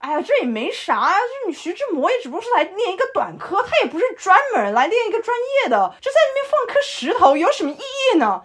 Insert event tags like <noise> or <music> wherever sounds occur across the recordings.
哎呀，这也没啥呀，就你徐志摩也只不过是来练一个短科，他也不是专门来练一个专业的，就在那边放颗石头有什么意义呢？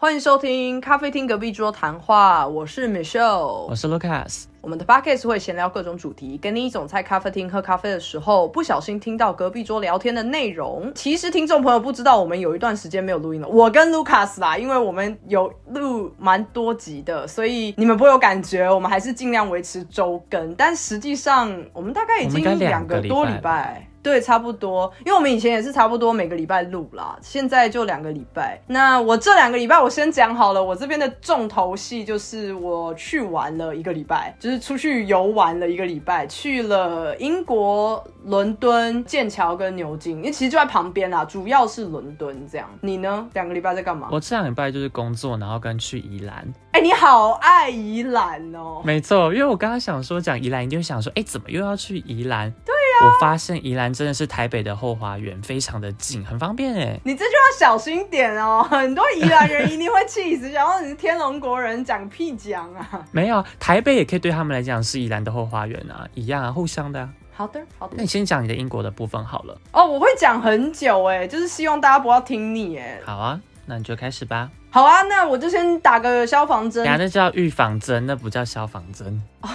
欢迎收听咖啡厅隔壁桌谈话，我是 Michelle，我是 Lucas。我们的 podcast 会闲聊各种主题，跟你一种在咖啡厅喝咖啡的时候不小心听到隔壁桌聊天的内容。其实听众朋友不知道，我们有一段时间没有录音了。我跟 Lucas 啦，因为我们有录蛮多集的，所以你们不会有感觉。我们还是尽量维持周更，但实际上我们大概已经两个多礼拜。对，差不多，因为我们以前也是差不多每个礼拜录啦，现在就两个礼拜。那我这两个礼拜我先讲好了，我这边的重头戏就是我去玩了一个礼拜，就是出去游玩了一个礼拜，去了英国伦敦、剑桥跟牛津，因为其实就在旁边啦，主要是伦敦这样。你呢？两个礼拜在干嘛？我这两礼拜就是工作，然后跟去宜兰。哎，你好爱宜兰哦。没错，因为我刚刚想说讲宜兰，你就想说，哎，怎么又要去宜兰？对。我发现宜兰真的是台北的后花园，非常的近，很方便哎。你这就要小心点哦，<laughs> 很多宜兰人一定会气死，想说你是天龙国人，讲屁讲啊！没有，台北也可以对他们来讲是宜兰的后花园啊，一样啊，互相的。好的，好的。那你先讲你的英国的部分好了。哦，我会讲很久哎，就是希望大家不要听腻哎。好啊，那你就开始吧。好啊，那我就先打个消防针。那叫预防针，那不叫消防针。哦，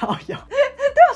搞笑。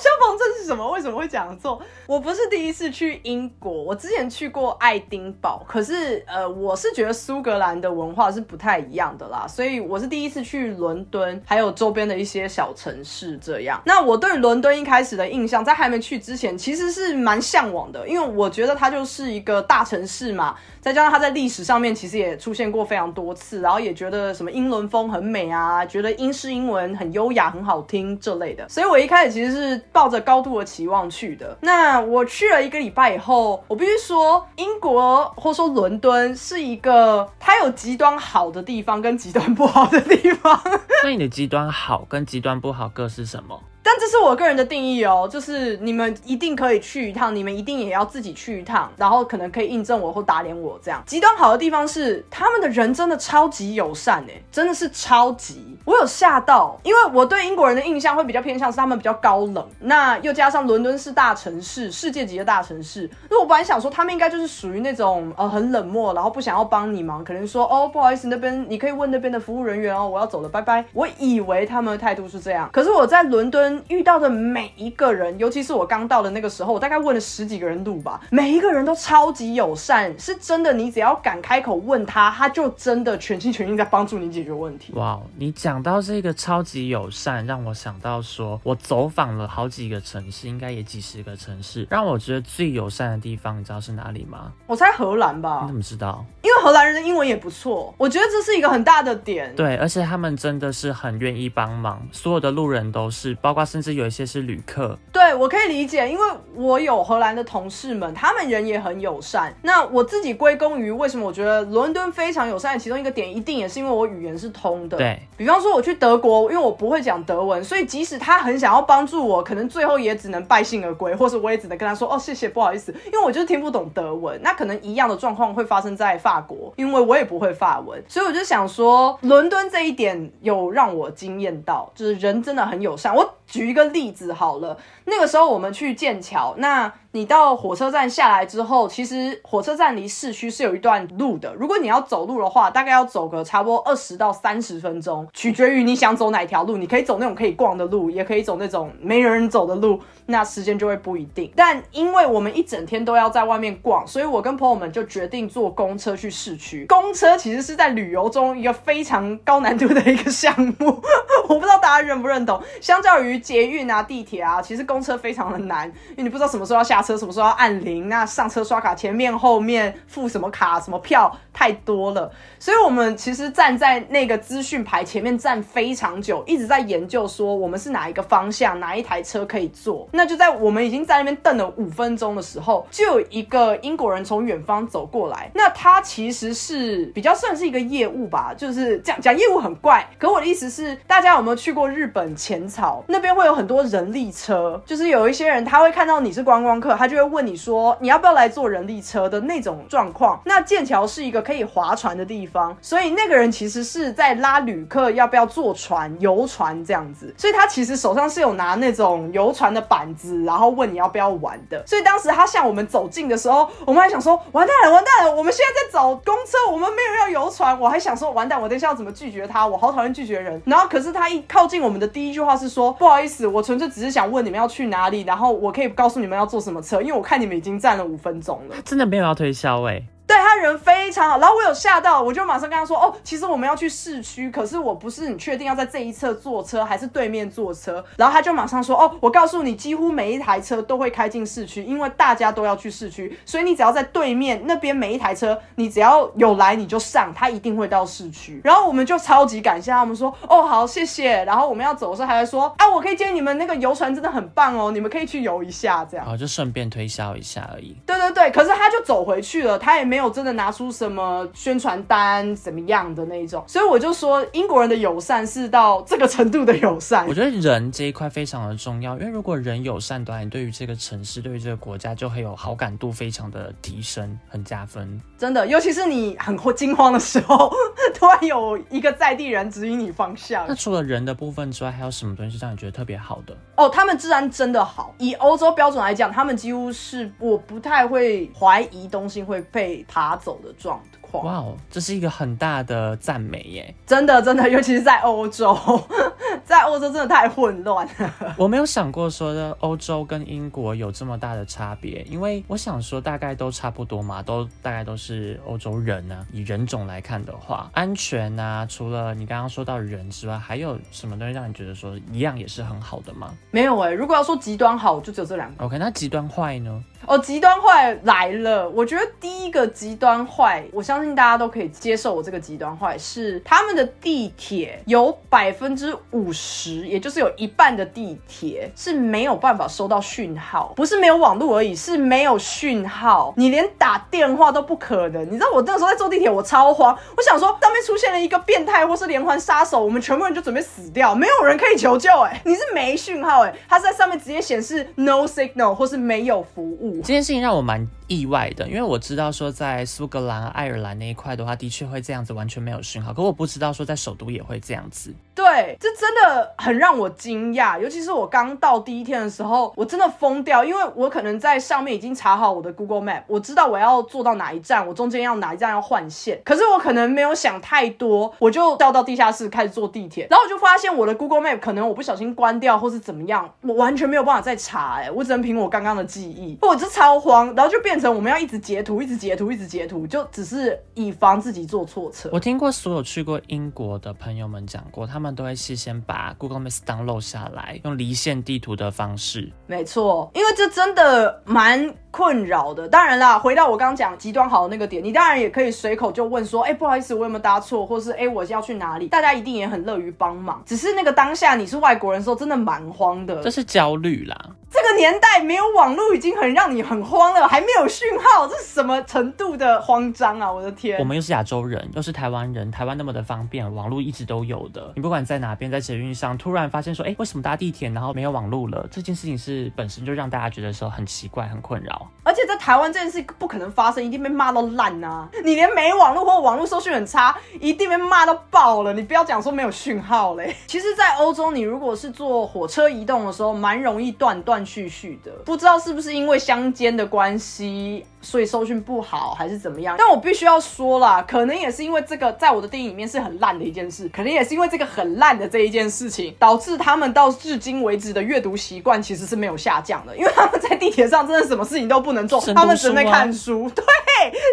消防证是什么？为什么会讲错？我不是第一次去英国，我之前去过爱丁堡。可是，呃，我是觉得苏格兰的文化是不太一样的啦，所以我是第一次去伦敦，还有周边的一些小城市这样。那我对伦敦一开始的印象，在还没去之前，其实是蛮向往的，因为我觉得它就是一个大城市嘛。再加上它在历史上面其实也出现过非常多次，然后也觉得什么英伦风很美啊，觉得英式英文很优雅很好听这类的，所以我一开始其实是抱着高度的期望去的。那我去了一个礼拜以后，我必须说，英国或说伦敦是一个它有极端好的地方跟极端不好的地方。<laughs> 那你的极端好跟极端不好各是什么？但这是我个人的定义哦，就是你们一定可以去一趟，你们一定也要自己去一趟，然后可能可以印证我或打脸我这样。极端好的地方是，他们的人真的超级友善哎，真的是超级，我有吓到，因为我对英国人的印象会比较偏向是他们比较高冷，那又加上伦敦是大城市，世界级的大城市，那我本来想说他们应该就是属于那种呃很冷漠，然后不想要帮你忙，可能说哦不好意思那边你可以问那边的服务人员哦，我要走了拜拜。我以为他们的态度是这样，可是我在伦敦。遇到的每一个人，尤其是我刚到的那个时候，我大概问了十几个人路吧，每一个人都超级友善，是真的。你只要敢开口问他，他就真的全心全意在帮助你解决问题。哇，你讲到这个超级友善，让我想到说，我走访了好几个城市，应该也几十个城市，让我觉得最友善的地方，你知道是哪里吗？我猜荷兰吧。你怎么知道？因为荷兰人的英文也不错，我觉得这是一个很大的点。对，而且他们真的是很愿意帮忙，所有的路人都是，包括甚至有一些是旅客。对，我可以理解，因为我有荷兰的同事们，他们人也很友善。那我自己归功于为什么我觉得伦敦非常友善的其中一个点，一定也是因为我语言是通的。对比方说我去德国，因为我不会讲德文，所以即使他很想要帮助我，可能最后也只能败兴而归，或是我也只能跟他说哦谢谢，不好意思，因为我就是听不懂德文。那可能一样的状况会发生在法国，因为我也不会法文，所以我就想说，伦敦这一点有让我惊艳到，就是人真的很友善。我举一个例子好了，那个时候我们去剑桥，那。你到火车站下来之后，其实火车站离市区是有一段路的。如果你要走路的话，大概要走个差不多二十到三十分钟，取决于你想走哪条路。你可以走那种可以逛的路，也可以走那种没人走的路，那时间就会不一定。但因为我们一整天都要在外面逛，所以我跟朋友们就决定坐公车去市区。公车其实是在旅游中一个非常高难度的一个项目，我不知道大家认不认同。相较于捷运啊、地铁啊，其实公车非常的难，因为你不知道什么时候要下。车什么时候要按铃，那上车刷卡前面后面付什么卡什么票太多了，所以我们其实站在那个资讯牌前面站非常久，一直在研究说我们是哪一个方向，哪一台车可以坐。那就在我们已经在那边等了五分钟的时候，就有一个英国人从远方走过来，那他其实是比较算是一个业务吧，就是讲讲业务很怪，可我的意思是，大家有没有去过日本浅草那边会有很多人力车，就是有一些人他会看到你是观光客，他就会问你说你要不要来坐人力车的那种状况。那剑桥是一个可以划船的地方，方所以那个人其实是在拉旅客要不要坐船游船这样子，所以他其实手上是有拿那种游船的板子，然后问你要不要玩的。所以当时他向我们走近的时候，我们还想说完蛋了，完蛋了，我们现在在找公车，我们没有要游船。我还想说完蛋，我等一下要怎么拒绝他？我好讨厌拒绝人。然后可是他一靠近我们的第一句话是说不好意思，我纯粹只是想问你们要去哪里，然后我可以告诉你们要坐什么车，因为我看你们已经站了五分钟了。真的没有要推销哎。对他人非常好，然后我有吓到，我就马上跟他说：“哦，其实我们要去市区，可是我不是你确定要在这一侧坐车还是对面坐车。”然后他就马上说：“哦，我告诉你，几乎每一台车都会开进市区，因为大家都要去市区，所以你只要在对面那边每一台车，你只要有来你就上，他一定会到市区。”然后我们就超级感谢他们说：“哦，好，谢谢。”然后我们要走的时候还会说：“啊，我可以接你们那个游船真的很棒哦，你们可以去游一下，这样。”哦，就顺便推销一下而已。对对对，可是他就走回去了，他也没有真的拿出。什么宣传单怎么样的那一种，所以我就说英国人的友善是到这个程度的友善。我觉得人这一块非常的重要，因为如果人友善的话，你对于这个城市、对于这个国家就会有好感度非常的提升，很加分。真的，尤其是你很惊慌的时候，突然有一个在地人指引你方向。那除了人的部分之外，还有什么东西是让你觉得特别好的？哦，他们治安真的好。以欧洲标准来讲，他们几乎是我不太会怀疑东西会被爬走的状态。哇哦，这是一个很大的赞美耶！真的，真的，尤其是在欧洲，<laughs> 在欧洲真的太混乱了。<laughs> 我没有想过说的欧洲跟英国有这么大的差别，因为我想说大概都差不多嘛，都大概都是欧洲人呢。以人种来看的话，安全啊，除了你刚刚说到人之外，还有什么东西让你觉得说一样也是很好的吗？没有哎，如果要说极端好，就只有这两个。OK，那极端坏呢？哦，极端坏来了。我觉得第一个极端坏，我相信大家都可以接受。我这个极端坏是他们的地铁有百分之五十，也就是有一半的地铁是没有办法收到讯号，不是没有网络而已，是没有讯号，你连打电话都不可能。你知道我那个时候在坐地铁，我超慌，我想说上面出现了一个变态或是连环杀手，我们全部人就准备死掉，没有人可以求救。哎，你是没讯号，哎，它在上面直接显示 no signal 或是没有服务。这件事情让我蛮意外的，因为我知道说在苏格兰、爱尔兰那一块的话，的确会这样子，完全没有讯号。可我不知道说在首都也会这样子。对，这真的很让我惊讶，尤其是我刚到第一天的时候，我真的疯掉，因为我可能在上面已经查好我的 Google Map，我知道我要坐到哪一站，我中间要哪一站要换线，可是我可能没有想太多，我就掉到地下室开始坐地铁，然后我就发现我的 Google Map 可能我不小心关掉或是怎么样，我完全没有办法再查，哎，我只能凭我刚刚的记忆，我这超慌，然后就变成我们要一直截图，一直截图，一直截图，就只是以防自己坐错车。我听过所有去过英国的朋友们讲过，他们他们都会事先把 Google Maps download 下来，用离线地图的方式。没错，因为这真的蛮困扰的。当然啦，回到我刚刚讲极端好的那个点，你当然也可以随口就问说，哎，不好意思，我有没有搭错，或是哎，我要去哪里？大家一定也很乐于帮忙。只是那个当下你是外国人的时候，真的蛮慌的。这是焦虑啦。这个年代没有网络已经很让你很慌了，还没有讯号，这是什么程度的慌张啊！我的天，我们又是亚洲人，又是台湾人，台湾那么的方便，网络一直都有的。你不管在哪边，在捷运上，突然发现说，哎，为什么搭地铁然后没有网络了？这件事情是本身就让大家觉得说很奇怪、很困扰。而且在台湾这件事不可能发生，一定被骂到烂啊！你连没网络或网络收讯很差，一定被骂到爆了。你不要讲说没有讯号嘞。<laughs> 其实，在欧洲，你如果是坐火车移动的时候，蛮容易断断续续的。不知道是不是因为乡间的关系，所以收讯不好，还是怎么样？但我必须要说啦，可能也是因为这个，在我的电影里面是很烂的一件事，可能也是因为这个很烂的这一件事情，导致他们到至今为止的阅读习惯其实是没有下降的，因为他们在地铁上真的什么事情都不能做，他们只能看书。<laughs> 对。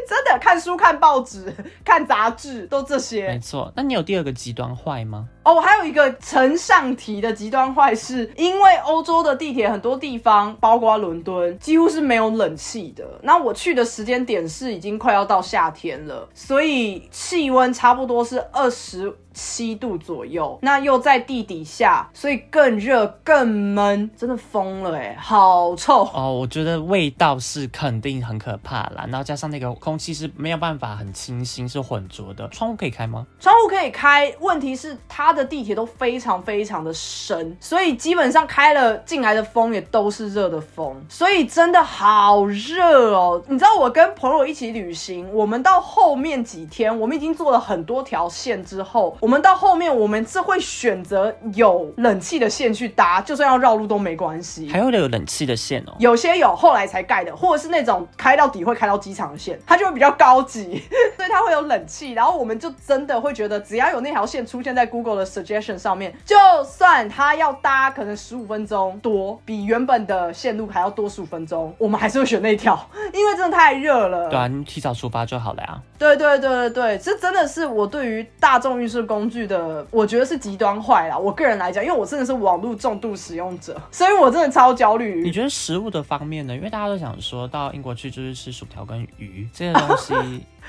真的看书、看报纸、<laughs> 看杂志，都这些。没错。那你有第二个极端坏吗？哦，我还有一个呈上提的极端坏事，因为欧洲的地铁很多地方，包括伦敦，几乎是没有冷气的。那我去的时间点是已经快要到夏天了，所以气温差不多是二十。七度左右，那又在地底下，所以更热更闷，真的疯了哎，好臭哦！我觉得味道是肯定很可怕啦，然后加上那个空气是没有办法很清新，是混浊的。窗户可以开吗？窗户可以开，问题是它的地铁都非常非常的深，所以基本上开了进来的风也都是热的风，所以真的好热哦！你知道我跟朋友一起旅行，我们到后面几天，我们已经做了很多条线之后。我们到后面，我们是会选择有冷气的线去搭，就算要绕路都没关系。还会有冷气的线哦，有些有后来才盖的，或者是那种开到底会开到机场的线，它就会比较高级，<laughs> 所以它会有冷气。然后我们就真的会觉得，只要有那条线出现在 Google 的 suggestion 上面，就算它要搭可能十五分钟多，比原本的线路还要多十五分钟，我们还是会选那条，因为真的太热了。对啊，你提早出发就好了呀。对对对对对，这真的是我对于大众运输工。工具的，我觉得是极端坏了。我个人来讲，因为我真的是网络重度使用者，所以我真的超焦虑。你觉得食物的方面呢？因为大家都想说到英国去就是吃薯条跟鱼这些东西。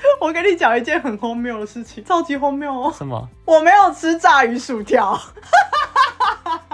<laughs> 我跟你讲一件很荒谬的事情，超级荒谬哦。什么？我没有吃炸鱼薯条。<laughs>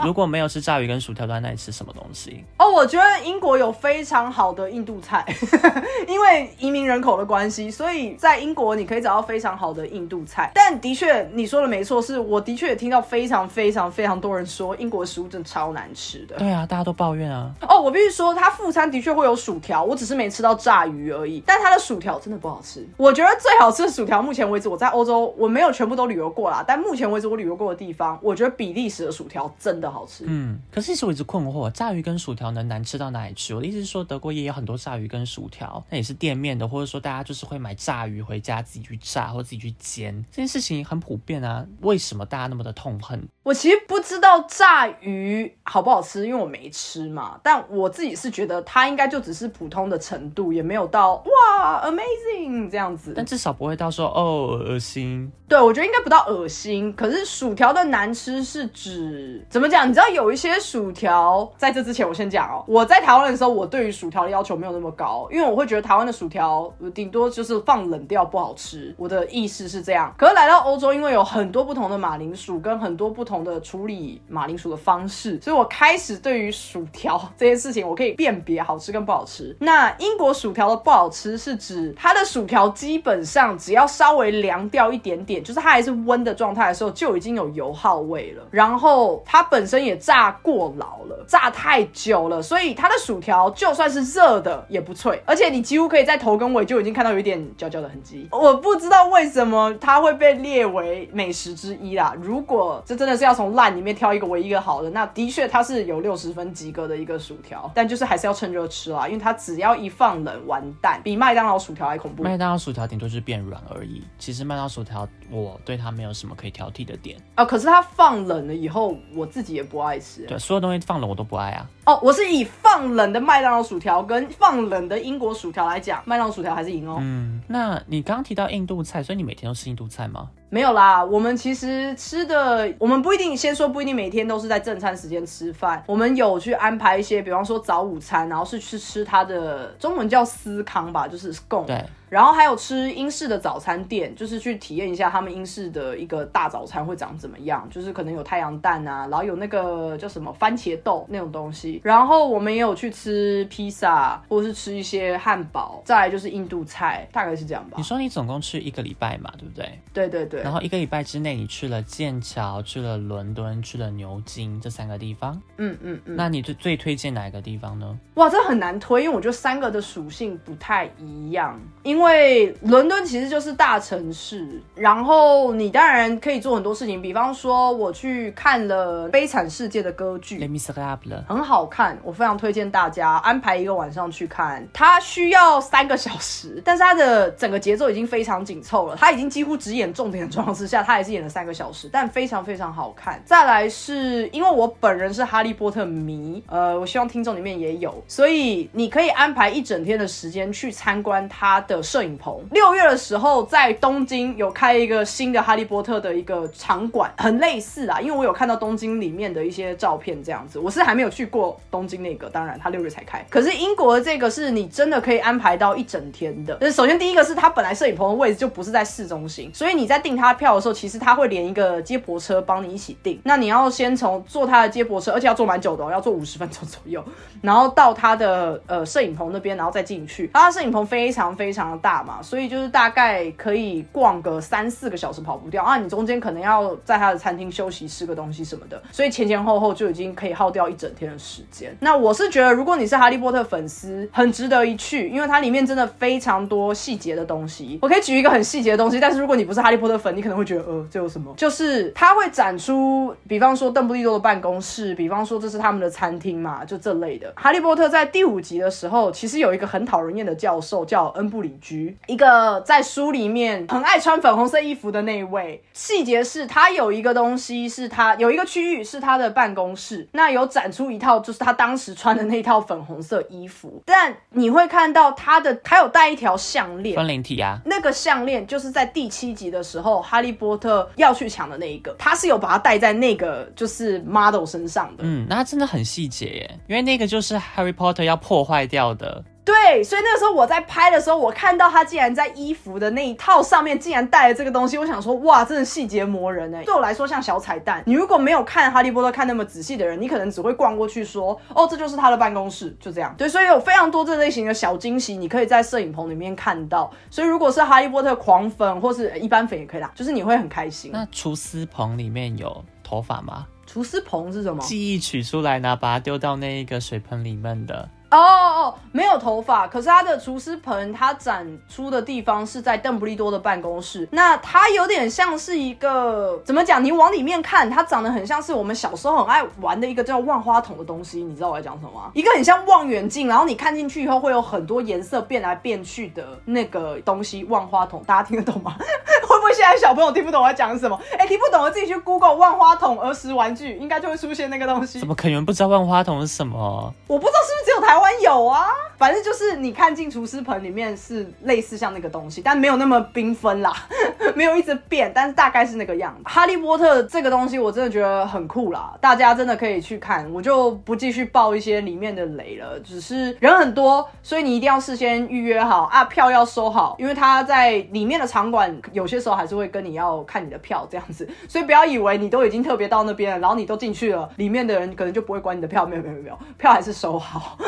如果没有吃炸鱼跟薯条，那你吃什么东西？哦，我觉得英国有非常好的印度菜，<laughs> 因为移民人口的关系，所以在英国你可以找到非常好的印度菜。但的确，你说的没错，是我的确也听到非常非常非常多人说英国食物真的超难吃的。对啊，大家都抱怨啊。哦，我必须说，它副餐的确会有薯条，我只是没吃到炸鱼而已。但它的薯条真的不好吃。我觉得最好吃的薯条，目前为止我在欧洲我没有全部都旅游过啦，但目前为止我旅游过的地方，我觉得比利时的薯条真的好吃。嗯。可是其实我一直困惑，炸鱼跟薯条能难吃到哪里去？我的意思是说，德国也有很多炸鱼跟薯条，那也是店面的，或者说大家就是会买炸鱼回家自己去炸或自己去煎，这件事情很普遍啊。为什么大家那么的痛恨？我其实不知道炸鱼好不好吃，因为我没吃嘛。但我自己是觉得它应该就只是普通的程度，也没有到哇 amazing 这样子。但至少不会到说哦恶心。对，我觉得应该不到恶心。可是薯条的难吃是指怎么讲？你知道有一些。薯条在这之前，我先讲哦。我在台湾的时候，我对于薯条的要求没有那么高，因为我会觉得台湾的薯条顶多就是放冷掉不好吃。我的意思是这样。可是来到欧洲，因为有很多不同的马铃薯跟很多不同的处理马铃薯的方式，所以我开始对于薯条这件事情，我可以辨别好吃跟不好吃。那英国薯条的不好吃是指它的薯条基本上只要稍微凉掉一点点，就是它还是温的状态的时候，就已经有油耗味了。然后它本身也炸。过老了，炸太久了，所以它的薯条就算是热的也不脆，而且你几乎可以在头跟尾就已经看到有一点焦焦的痕迹。我不知道为什么它会被列为美食之一啦。如果这真的是要从烂里面挑一个唯一一个好的，那的确它是有六十分及格的一个薯条，但就是还是要趁热吃啦，因为它只要一放冷完蛋，比麦当劳薯条还恐怖。麦当劳薯条顶多就是变软而已，其实麦当劳薯条我对它没有什么可以挑剔的点啊。可是它放冷了以后，我自己也不爱吃。对。所有东西放冷我都不爱啊！哦，我是以放冷的麦当劳薯条跟放冷的英国薯条来讲，麦当劳薯条还是赢哦。嗯，那你刚刚提到印度菜，所以你每天都吃印度菜吗？没有啦，我们其实吃的，我们不一定先说不一定每天都是在正餐时间吃饭，我们有去安排一些，比方说早午餐，然后是去吃它的中文叫司康吧，就是 scone。对。然后还有吃英式的早餐店，就是去体验一下他们英式的一个大早餐会长怎么样，就是可能有太阳蛋啊，然后有那个叫什么番茄豆那种东西。然后我们也有去吃披萨，或者是吃一些汉堡，再来就是印度菜，大概是这样吧。你说你总共吃一个礼拜嘛，对不对？对对对。然后一个礼拜之内，你去了剑桥，去了伦敦，去了牛津这三个地方。嗯嗯嗯。那你最最推荐哪一个地方呢？哇，这很难推，因为我觉得三个的属性不太一样。因为伦敦其实就是大城市，然后你当然可以做很多事情，比方说我去看了《悲惨世界》的歌剧，Le，很好看，我非常推荐大家安排一个晚上去看。它需要三个小时，但是它的整个节奏已经非常紧凑了，它已经几乎只演重点。<laughs> 状况之下，他还是演了三个小时，但非常非常好看。再来是因为我本人是哈利波特迷，呃，我希望听众里面也有，所以你可以安排一整天的时间去参观他的摄影棚。六月的时候，在东京有开一个新的哈利波特的一个场馆，很类似啊，因为我有看到东京里面的一些照片，这样子。我是还没有去过东京那个，当然他六月才开。可是英国的这个是你真的可以安排到一整天的。就是首先第一个是他本来摄影棚的位置就不是在市中心，所以你在订他票的时候，其实他会连一个接驳车帮你一起订。那你要先从坐他的接驳车，而且要坐蛮久的，哦，要坐五十分钟左右，然后到他的呃摄影棚那边，然后再进去。他摄影棚非常非常的大嘛，所以就是大概可以逛个三四个小时跑不掉啊。你中间可能要在他的餐厅休息吃个东西什么的，所以前前后后就已经可以耗掉一整天的时间。那我是觉得，如果你是哈利波特粉丝，很值得一去，因为它里面真的非常多细节的东西。我可以举一个很细节的东西，但是如果你不是哈利波特粉，你可能会觉得呃，这有什么？就是他会展出，比方说邓布利多的办公室，比方说这是他们的餐厅嘛，就这类的。哈利波特在第五集的时候，其实有一个很讨人厌的教授叫恩布里居，一个在书里面很爱穿粉红色衣服的那一位。细节是他有一个东西是他有一个区域是他的办公室，那有展出一套就是他当时穿的那套粉红色衣服，但你会看到他的还有戴一条项链，分灵体啊，那个项链就是在第七集的时候哈利波特要去抢的那一个，他是有把它戴在那个就是 model 身上的。嗯，那真的很细节耶，因为那个就是 Harry Potter 要破坏掉的。对，所以那个时候我在拍的时候，我看到他竟然在衣服的那一套上面竟然带了这个东西，我想说，哇，真的细节磨人哎！对我来说像小彩蛋。你如果没有看哈利波特看那么仔细的人，你可能只会逛过去说，哦，这就是他的办公室，就这样。对，所以有非常多这类型的小惊喜，你可以在摄影棚里面看到。所以如果是哈利波特狂粉或是一般粉也可以啦，就是你会很开心。那厨师棚里面有头发吗？厨师棚是什么？记忆取出来呢，把它丢到那一个水盆里面的。哦哦，没有头发，可是他的厨师盆，他展出的地方是在邓布利多的办公室。那它有点像是一个怎么讲？你往里面看，它长得很像是我们小时候很爱玩的一个叫万花筒的东西。你知道我在讲什么吗？一个很像望远镜，然后你看进去以后会有很多颜色变来变去的那个东西。万花筒，大家听得懂吗？<laughs> 现在小朋友听不懂我在讲什么？哎，听不懂的自己去 Google 万花筒儿时玩具，应该就会出现那个东西。怎么可能不知道万花筒是什么？我不知道是不是只有台湾有啊？反正就是你看进厨师盆里面是类似像那个东西，但没有那么缤纷啦，<laughs> 没有一直变，但是大概是那个样子。哈利波特这个东西我真的觉得很酷啦，大家真的可以去看，我就不继续爆一些里面的雷了。只是人很多，所以你一定要事先预约好啊，票要收好，因为他在里面的场馆有些时候还是会跟你要看你的票这样子，<laughs> 所以不要以为你都已经特别到那边了，然后你都进去了，里面的人可能就不会管你的票，没有没有没有，票还是收好。<laughs>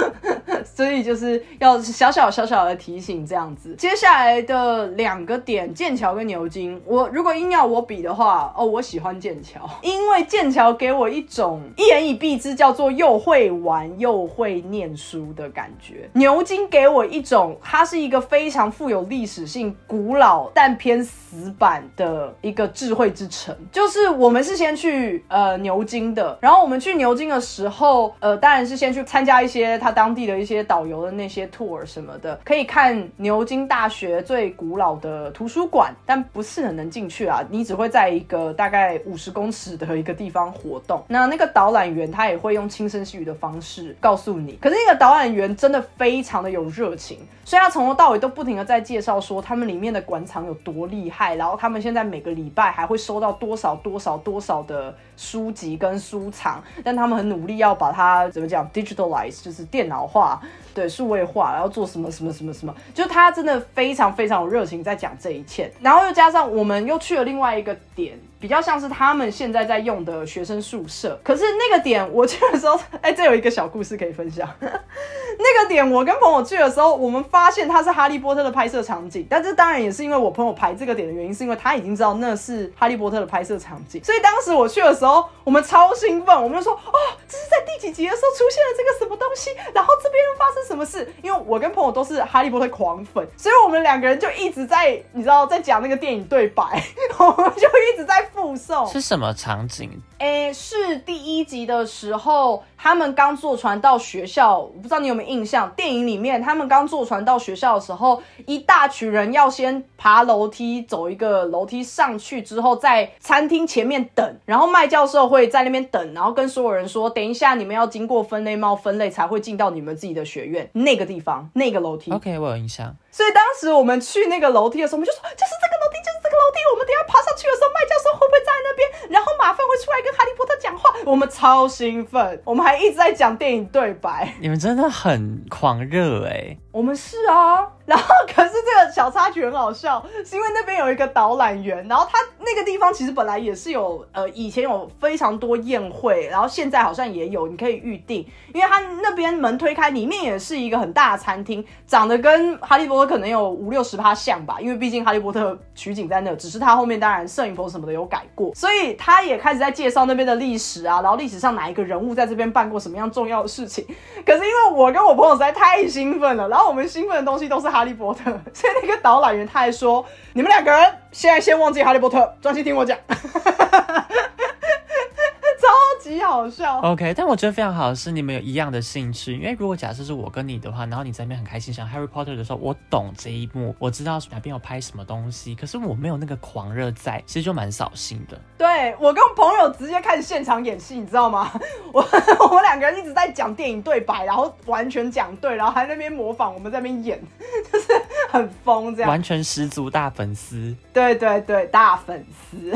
所以就是要小小小小的提醒这样子。接下来的两个点，剑桥跟牛津，我如果硬要我比的话，哦，我喜欢剑桥，因为剑桥给我一种一言以蔽之叫做又会玩又会念书的感觉。牛津给我一种，它是一个非常富有历史性、古老但偏死板的一个智慧之城。就是我们是先去呃牛津的，然后我们去牛津的时候，呃，当然是先去参加一些他当地的一些导游的那些 tour 什么的，可以看牛津大学最古老的图书馆，但不是很能进去啊。你只会在一个大概五十公尺的一个地方活动。那那个导览员他也会用轻声细语的方式告诉你，可是那个导览员真的非常的有热情，所以他从头到尾都不停的在介绍说他们里面的馆藏有多厉害，然后他们现在每个礼拜还会收到多少多少多少的书籍跟书藏，但他们很努力要把它怎么讲 digitalize，就是电脑化。对，数位化，然后做什么什么什么什么，就他真的非常非常有热情在讲这一切，然后又加上我们又去了另外一个点。比较像是他们现在在用的学生宿舍，可是那个点我去的时候，哎，这有一个小故事可以分享。<laughs> 那个点我跟朋友去的时候，我们发现它是哈利波特的拍摄场景，但这当然也是因为我朋友排这个点的原因，是因为他已经知道那是哈利波特的拍摄场景，所以当时我去的时候，我们超兴奋，我们就说，哦，这是在第几集的时候出现了这个什么东西，然后这边又发生什么事？因为我跟朋友都是哈利波特狂粉，所以我们两个人就一直在，你知道，在讲那个电影对白，<laughs> 我们就一直在。附送是什么场景？诶，是第一集的时候，他们刚坐船到学校，我不知道你有没有印象？电影里面他们刚坐船到学校的时候，一大群人要先爬楼梯，走一个楼梯上去之后，在餐厅前面等，然后麦教授会在那边等，然后跟所有人说，等一下你们要经过分类猫分类才会进到你们自己的学院那个地方，那个楼梯。OK，我有印象。所以当时我们去那个楼梯的时候，我们就说就是这个个楼梯。我们等下爬上去的时候，麦教授会不会站在那边？然后马粪会出来跟哈利波特讲话，我们超兴奋，我们还一直在讲电影对白。你们真的很狂热哎、我们是啊，然后可是这个小插曲很好笑，<laughs> 是因为那边有一个导览员，然后他那个地方其实本来也是有呃以前有非常多宴会，然后现在好像也有，你可以预定，因为他那边门推开，里面也是一个很大的餐厅，长得跟哈利波特可能有五六十趴像吧，因为毕竟哈利波特取景在那，只是他后面当然摄影棚什么的有改过，所以他也开始在介绍那边的历史啊，然后历史上哪一个人物在这边办过什么样重要的事情。可是因为我跟我朋友实在太兴奋了，然后我们兴奋的东西都是哈利波特，<laughs> 所以那个导览员他还说：“你们两个人现在先忘记哈利波特，专心听我讲。” <laughs> 超级好笑。OK，但我觉得非常好的是你们有一样的兴趣，因为如果假设是我跟你的话，然后你在那边很开心想 Harry Potter 的时候，我懂这一幕，我知道哪边有拍什么东西，可是我没有那个狂热在，其实就蛮扫兴的。对我跟朋友直接开始现场演戏，你知道吗？<laughs> 我我们两个人一直在讲电影对白，然后完全讲对，然后还在那边模仿我们在那边演，<laughs> 就是很疯这样。完全十足大粉丝。对对对，大粉丝。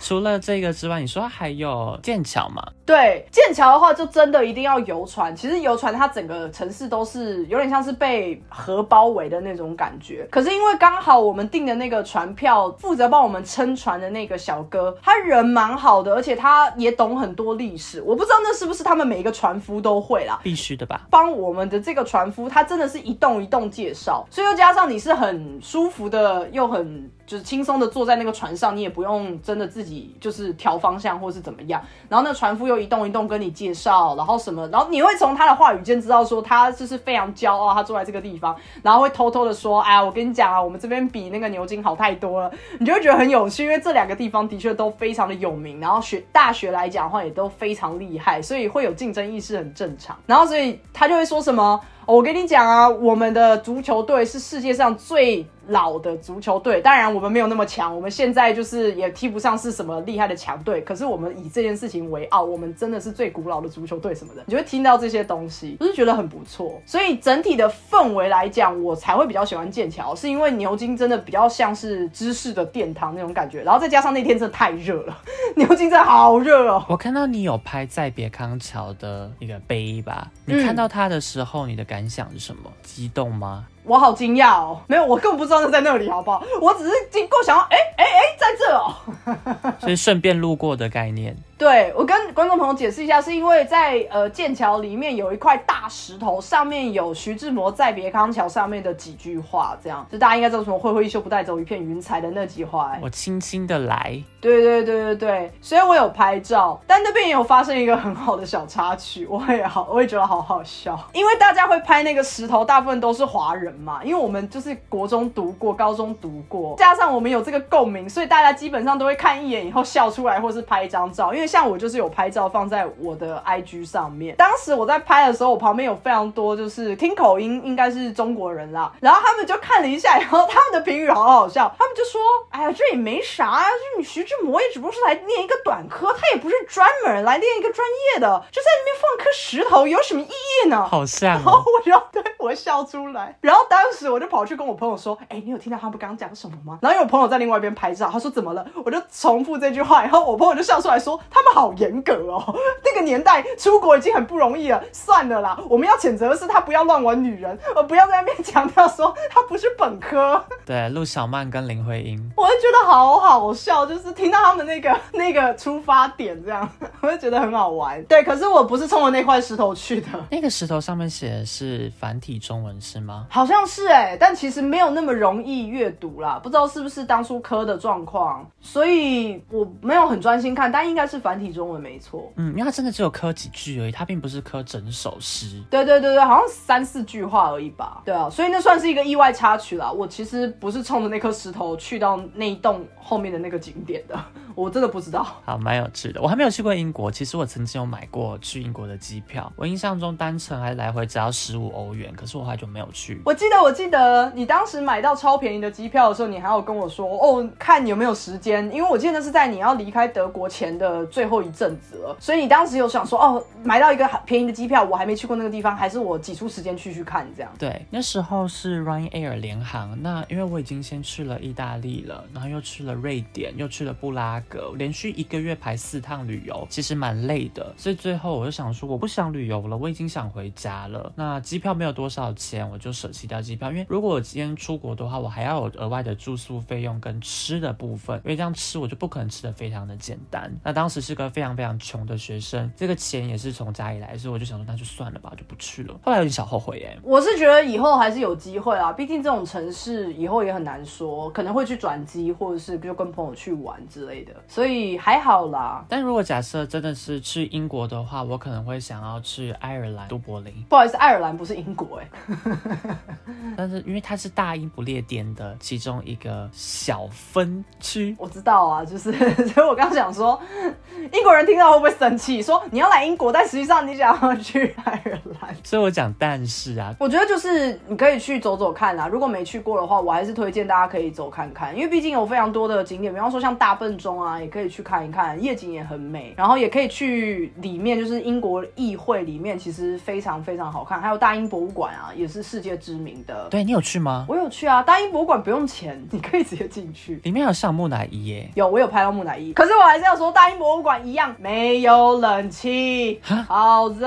除了这个之外，你说还有剑桥嘛？对，剑桥的话就真的一定要游船。其实游船它整个城市都是有点像是被河包围的那种感觉。可是因为刚好我们订的那个船票，负责帮我们撑船的那个小哥，他人蛮好的，而且他也懂很多历史。我不知道那是不是他们每一个船夫都会啦。必须的吧？帮我们的这个船夫，他真的是一栋一栋介绍，所以又加上你是很舒服的，又很就是轻松的坐在那个船上，你也不用真的自己就是调方向或是怎么样。然后那船夫又一动一动跟你介绍，然后什么，然后你会从他的话语间知道说他就是非常骄傲，他坐在这个地方，然后会偷偷的说，哎呀，我跟你讲啊，我们这边比那个牛津好太多了，你就会觉得很有趣，因为这两个地方的确都非常的有名，然后学大学来讲的话也都非常厉害，所以会有竞争意识很正常。然后所以他就会说什么。我跟你讲啊，我们的足球队是世界上最老的足球队。当然，我们没有那么强，我们现在就是也踢不上是什么厉害的强队。可是我们以这件事情为傲，我们真的是最古老的足球队什么的。你就会听到这些东西，就是觉得很不错。所以整体的氛围来讲，我才会比较喜欢剑桥，是因为牛津真的比较像是知识的殿堂那种感觉。然后再加上那天真的太热了，<laughs> 牛津真的好热哦。我看到你有拍在别康桥的一个碑吧？你看到它的时候，你的感想是什么？激动吗？我好惊讶哦！没有，我根本不知道那在那里，好不好？我只是经过想要，哎哎哎，在这哦。<laughs> 所以顺便路过的概念。对我跟观众朋友解释一下，是因为在呃剑桥里面有一块大石头，上面有徐志摩在别康桥上面的几句话，这样就大家应该知道什么“挥挥衣袖，不带走一片云彩”的那句话、哎我轻轻的来，对对对对对，所以我有拍照，但那边也有发生一个很好的小插曲，我也好，我也觉得好好笑，因为大家会拍那个石头，大部分都是华人嘛，因为我们就是国中读过，高中读过，加上我们有这个共鸣，所以大家基本上都会看一眼以后笑出来，或是拍一张照。因为像我就是有拍照放在我的 IG 上面，当时我在拍的时候，我旁边有非常多就是听口音应该是中国人啦，然后他们就看了一下，然后他们的评语好好笑，他们就说：“哎呀，这也没啥啊，就是你徐志摩也只不过是来念一个短科，他也不是专门来练一个专业的，就在那边放颗石头有什么意义呢？”好像然后哦。我就对我笑出来，然后当时我就跑去跟我朋友说：“哎、你有听到他们刚刚讲什么吗？”然后因为我朋友在另外一边拍照，他说：“怎么了？”我就重复这句话，然后我朋友就笑出来说：“他们好严格哦，那个年代出国已经很不容易了，算了啦，我们要谴责的是他不要乱玩女人，而不要在那边强调说他不是本科。”对，陆小曼跟林徽因，<laughs> 我就觉得好好笑，就是听到他们那个那个出发点这样，<laughs> 我就觉得很好玩。对，可是我不是冲着那块石头去的。那个石头上面写的是繁体体中文是吗？好像是哎、但其实没有那么容易阅读啦，不知道是不是当初科的状况，所以我没有很专心看，但应该是繁体中文没错。嗯，因为它真的只有刻几句而已，它并不是刻整首诗。对对对对，好像三四句话而已吧。对啊，所以那算是一个意外插曲啦。我其实不是冲着那颗石头去到那一栋后面的那个景点的，我真的不知道。好，蛮有趣的。我还没有去过英国，其实我曾经有买过去英国的机票，我印象中单程还来回只要十五欧元，可是我后来就没有去。我记得，我记得你当时买到超便宜的机票的时候，你还有跟我说，哦，看你有没有时间，因为我记得那是在你要离开德国前的最最后一阵子了，所以你当时有想说，哦，买到一个便宜的机票，我还没去过那个地方，还是我挤出时间去去看这样。对，那时候是 Ryanair 联航，那因为我已经先去了意大利了，然后又去了瑞典，又去了布拉格，连续一个月排四趟旅游，其实蛮累的。所以最后我就想说，我不想旅游了，我已经想回家了。那机票没有多少钱，我就舍弃掉机票，因为如果我今天出国的话，我还要有额外的住宿费用跟吃的部分，因为这样吃我就不可能吃的非常的简单。那当时是个非常非常穷的学生，这个钱也是从家里来，所以我就想说那就算了吧，就不去了。后来有点小后悔耶。我是觉得以后还是有机会啊，毕竟这种城市以后也很难说，可能会去转机，或者是就跟朋友去玩之类的，所以还好啦。但如果假设真的是去英国的话，我可能会想要去爱尔兰都柏林，不好意思，爱尔兰不是英国哎 <laughs> <laughs> 但是因为它是大英不列颠的其中一个小分区，我知道啊，就是，<laughs> 所以我刚想说，<laughs> 英国人听到会不会生气？说你要来英国，但实际上你想要去爱尔兰。所以我讲但是啊，我觉得就是你可以去走走看啊，如果没去过的话，我还是推荐大家可以走看看，因为毕竟有非常多的景点，比方说像大笨钟啊，也可以去看一看，夜景也很美，然后也可以去里面，就是英国议会里面，其实非常非常好看，还有大英博物馆啊，也是世界知名的。对你有去吗？我有去啊，大英博物馆不用钱，你可以直接进去。里面有像木乃伊耶，有，我有拍到木乃伊，可是我还是要说，大英博物馆一样没有冷气，好热，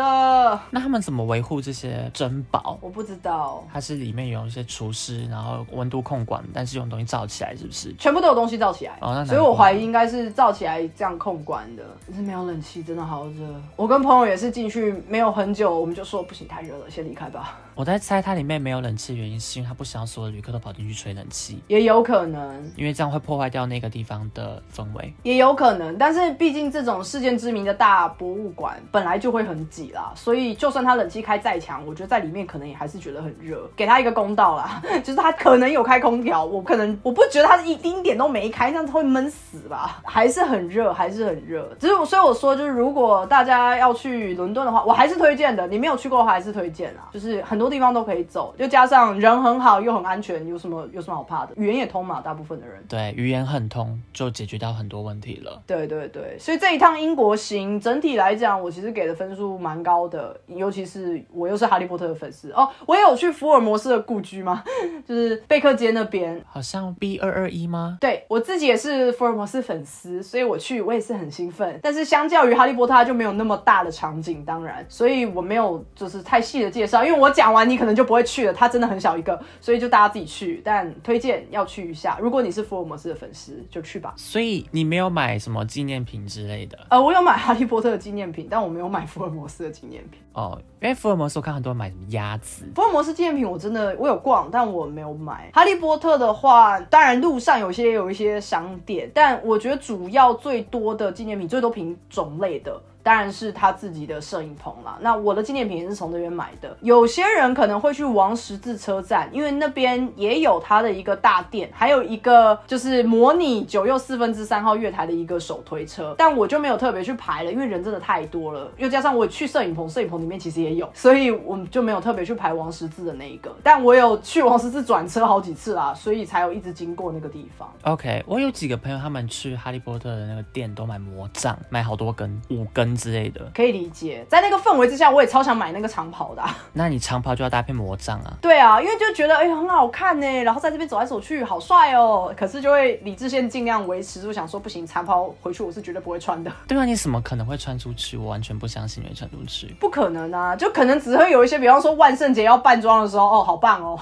那他们怎么维护这些珍宝？我不知道，它是里面有一些厨师，然后温度控管，但是用东西罩起来，是不是？全部都有东西罩起来，哦那所以我怀疑应该是罩起来这样控管的。可是没有冷气，真的好热。我跟朋友也是进去没有很久，我们就说不行，太热了，先离开吧。我在猜它里面没有冷气的原因，是因为它不想要所有旅客都跑进去吹冷气，也有可能，因为这样会破坏掉那个地方的氛围。也有可能，但是毕竟这种世界知名的大博物馆本来就会很挤啦，所以就算它冷气开再强，我觉得在里面可能也还是觉得很热。给他一个公道啦，<laughs> 就是他可能有开空调，我可能我不觉得他一丁点都没开，这样子会闷死吧？还是很热，还是很热。只是所以我说，就是如果大家要去伦敦的话，我还是推荐的。你没有去过的话，还是推荐啊。就是很多地方都可以走，就加上人很好又很安全，有什么有什么好怕的？语言也通嘛，大部分的人。对，语言很通，就解决到很多问题了。对对对，所以这一趟英国行整体来讲，我其实给的分数蛮高的，尤其是我又是哈利波特的粉丝哦。我也有去福尔摩斯的故居吗？<laughs> 就是贝克街那边。好像 B 二二一吗？对我自己也是福尔摩斯粉丝，所以我去我也是很兴奋。但是相较于哈利波特，它就没有那么大的场景，当然，所以我没有就是太细的介绍，因为我讲完你可能就不会去了，它真的很小一个，所以就大家自己去。但推荐要去一下，如果你是福尔摩斯的粉丝，就去吧。所以你没有买什么纪念品之类的呃，我有买哈利波特的纪念品，但我没有买福尔摩斯的纪念品。哦？因为福尔摩斯我看很多人买什么鸭子，福尔摩斯纪念品我真的我有逛，但我没有买。哈利波特的话，当然路上有些有一些商店，但我觉得主要最多的纪念品最多品种类的。当然是他自己的摄影棚啦。那我的纪念品也是从那边买的。有些人可能会去王十字车站，因为那边也有他的一个大店，还有一个就是模拟九又四分之三号月台的一个手推车。但我就没有特别去排了，因为人真的太多了，又加上我去摄影棚，摄影棚里面其实也有，所以我们就没有特别去排王十字的那一个。但我有去王十字转车好几次啦，所以才有一直经过那个地方。OK，我有几个朋友，他们去哈利波特的那个店都买魔杖，买好多根，五根之类的。可以理解，在那个氛围之下，我也超想买那个长袍的啊、<laughs> 那你长袍就要搭配魔杖啊。对啊，因为就觉得哎、很好看呢，然后在这边走来走去，好帅哦。可是就会理智线尽量维持，住想说不行，长袍回去我是绝对不会穿的，<laughs> 对啊，你怎么可能会穿出去？我完全不相信你会穿出去。不可能啊，就可能只会有一些，比方说万圣节要扮装的时候，哦，好棒哦，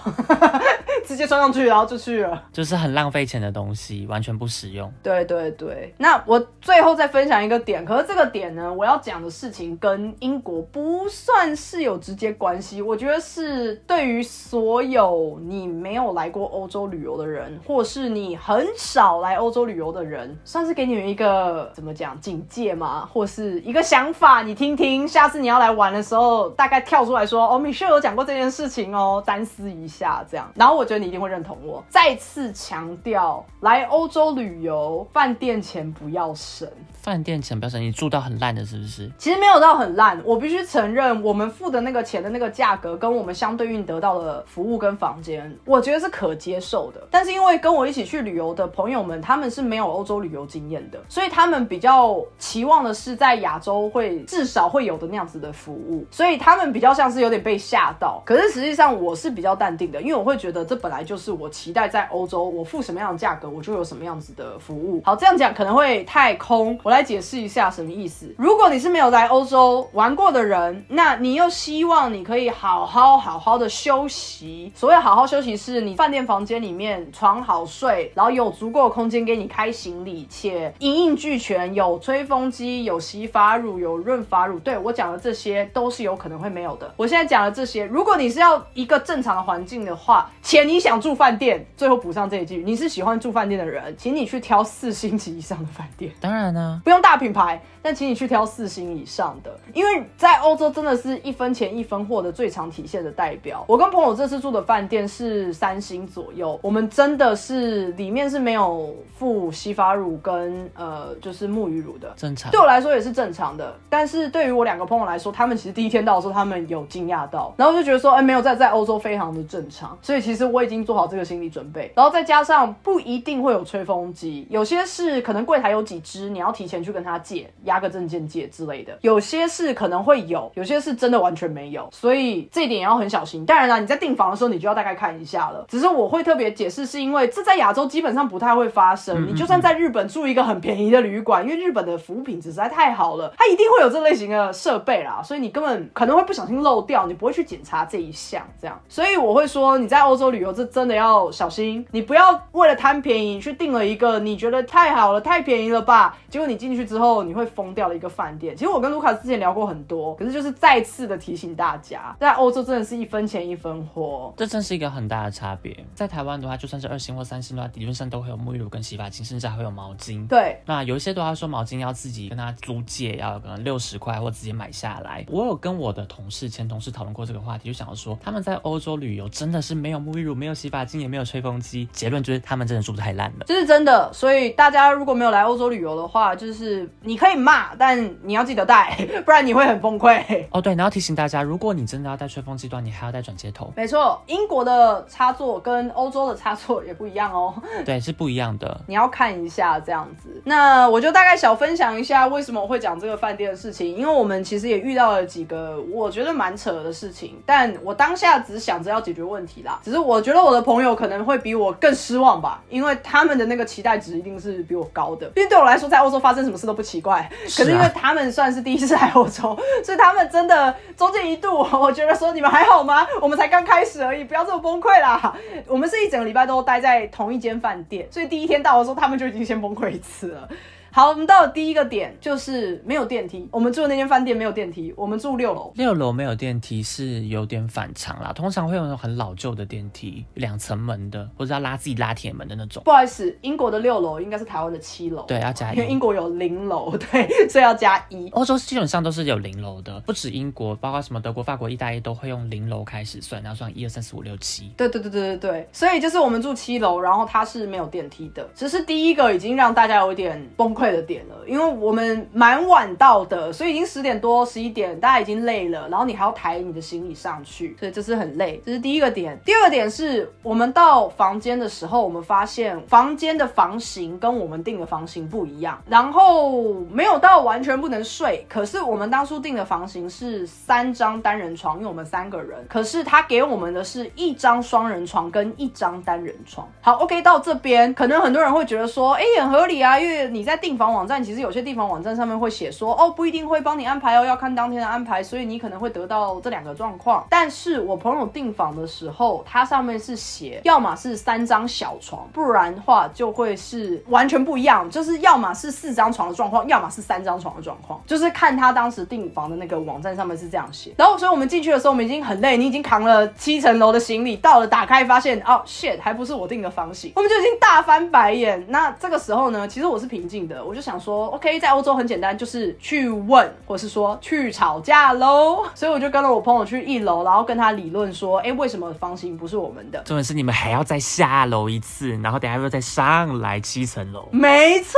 <laughs> 直接穿上去，然后就去了。就是很浪费钱的东西，完全不实用。对对对，那我最后再分享一个点，可是这个点呢，我我要讲的事情跟英国不算是有直接关系，我觉得是对于所有你没有来过欧洲旅游的人，或是你很少来欧洲旅游的人，算是给你们一个怎么讲警戒吗？或是一个想法，你听听，下次你要来玩的时候，大概跳出来说，哦，米歇有讲过这件事情哦，三思一下这样。然后我觉得你一定会认同我，再次强调，来欧洲旅游，饭店钱不要省。饭店钱不要省，你住到很烂的，是不是？其实没有到很烂，我必须承认，我们付的那个钱的那个价格，跟我们相对应得到的服务跟房间，我觉得是可接受的。但是因为跟我一起去旅游的朋友们，他们是没有欧洲旅游经验的，所以他们比较期望的是在亚洲会至少会有的那样子的服务，所以他们比较像是有点被吓到。可是实际上我是比较淡定的，因为我会觉得这本来就是我期待在欧洲，我付什么样的价格，我就有什么样子的服务。好，这样讲可能会太空。我来解释一下什么意思。如果如果你是没有来欧洲玩过的人，那你又希望你可以好好好好的休息。所谓好好休息，是你饭店房间里面床好睡，然后有足够的空间给你开行李，且一应俱全，有吹风机，有洗发乳，有润发乳。对我讲的这些都是有可能会没有的。我现在讲的这些，如果你是要一个正常的环境的话，且你想住饭店，最后补上这一句，你是喜欢住饭店的人，请你去挑四星级以上的饭店。当然呢。不用大品牌。但请你去挑四星以上的，因为在欧洲真的是一分钱一分货的最常体现的代表。我跟朋友这次住的饭店是三星左右，我们真的是里面是没有附洗发乳跟呃就是沐浴乳的，正常。对我来说也是正常的，但是对于我两个朋友来说，他们其实第一天到的时候，他们有惊讶到，然后就觉得说，哎，没有在在欧洲非常的正常。所以其实我已经做好这个心理准备，然后再加上不一定会有吹风机，有些是可能柜台有几只，你要提前去跟他借。压个证件借之类的，有些是可能会有，有些是真的完全没有，所以这一点也要很小心。当然了，你在订房的时候，你就要大概看一下了。只是我会特别解释，是因为这在亚洲基本上不太会发生。你就算在日本住一个很便宜的旅馆，因为日本的服务品质实在太好了，它一定会有这类型的设备啦，所以你根本可能会不小心漏掉，你不会去检查这一项，这样。所以我会说，你在欧洲旅游，这真的要小心，你不要为了贪便宜去订了一个你觉得太好了、太便宜了吧，结果你进去之后，你会疯掉的。一个饭店，其实我跟卢卡斯之前聊过很多，可是就是再次的提醒大家，在欧洲真的是一分钱一分货，这真是一个很大的差别。在台湾的话，就算是二星或三星的话，理论上都会有沐浴露跟洗发精，甚至还会有毛巾。对，那有一些的话说毛巾要自己跟他租借，要可能六十块或自己买下来。我有跟我的同事、前同事讨论过这个话题，就想要说他们在欧洲旅游真的是没有沐浴露、没有洗发精、也没有吹风机。结论就是他们真的住的太烂了，这是真的。所以大家如果没有来欧洲旅游的话，就是你可以骂，但你要记得带，<laughs> 不然你会很崩溃。哦，对，然后提醒大家，如果你真的要带吹风机端，你还要带转接头。没错，英国的插座跟欧洲的插座也不一样哦。<laughs> 对，是不一样的。你要看一下这样子。那我就大概小分享一下为什么我会讲这个饭店的事情，因为我们其实也遇到了几个我觉得蛮扯的事情，但我当下只想着要解决问题啦。只是我觉得我的朋友可能会比我更失望吧，因为他们的那个期待值一定是比我高的。因为对我来说，在欧洲发生什么事都不奇怪，可是因为他们算是第一次来欧洲，所以他们真的中间一度，我觉得说你们还好吗？我们才刚开始而已，不要这么崩溃啦。我们是一整个礼拜都待在同一间饭店，所以第一天到的时候，他们就已经先崩溃一次了。好，我们到了第一个点，就是没有电梯。我们住的那间饭店没有电梯，我们住六楼。六楼没有电梯是有点反常啦，通常会有那种很老旧的电梯，两层门的，或者要拉自己拉铁门的那种。不好意思，英国的六楼应该是台湾的七楼。对，要加一。因为英国有零楼，对，所以要加一。欧洲基本上都是有零楼的，不止英国，包括什么德国、法国、意大利都会用零楼开始算，然后算一二三四五六七。对对对对对对，所以就是我们住七楼，然后它是没有电梯的，只是第一个已经让大家有一点崩溃的点了，因为。我们蛮晚到的，所以已经十点多、十一点，大家已经累了，然后你还要抬你的行李上去，所以这是很累。这是第一个点。第二个点是我们到房间的时候，我们发现房间的房型跟我们订的房型不一样，然后没有到完全不能睡。可是我们当初订的房型是三张单人床，因为我们三个人。可是他给我们的是一张双人床跟一张单人床。好，OK，到这边可能很多人会觉得说，哎，很合理啊，因为你在订。订房网站，其实有些订房网站上面会写说，哦，不一定会帮你安排哦，要看当天的安排，所以你可能会得到这两个状况。但是我朋友订房的时候，它上面是写，要么是三张小床，不然话就会是完全不一样，就是要么是四张床的状况，要么是三张床的状况，就是看他当时订房的那个网站上面是这样写。然后，所以我们进去的时候，我们已经很累，你已经扛了七层楼的行李，到了打开发现，哦，shit，还不是我订的房型，我们就已经大翻白眼。那这个时候呢，其实我是平静的，我就想说，OK，在欧洲很简单，就是去问，或是说去吵架喽。所以我就跟了我朋友去一楼，然后跟他理论说，哎，为什么房型不是我们的？重点是你们还要再下楼一次，然后等下又再上来七层楼。没错，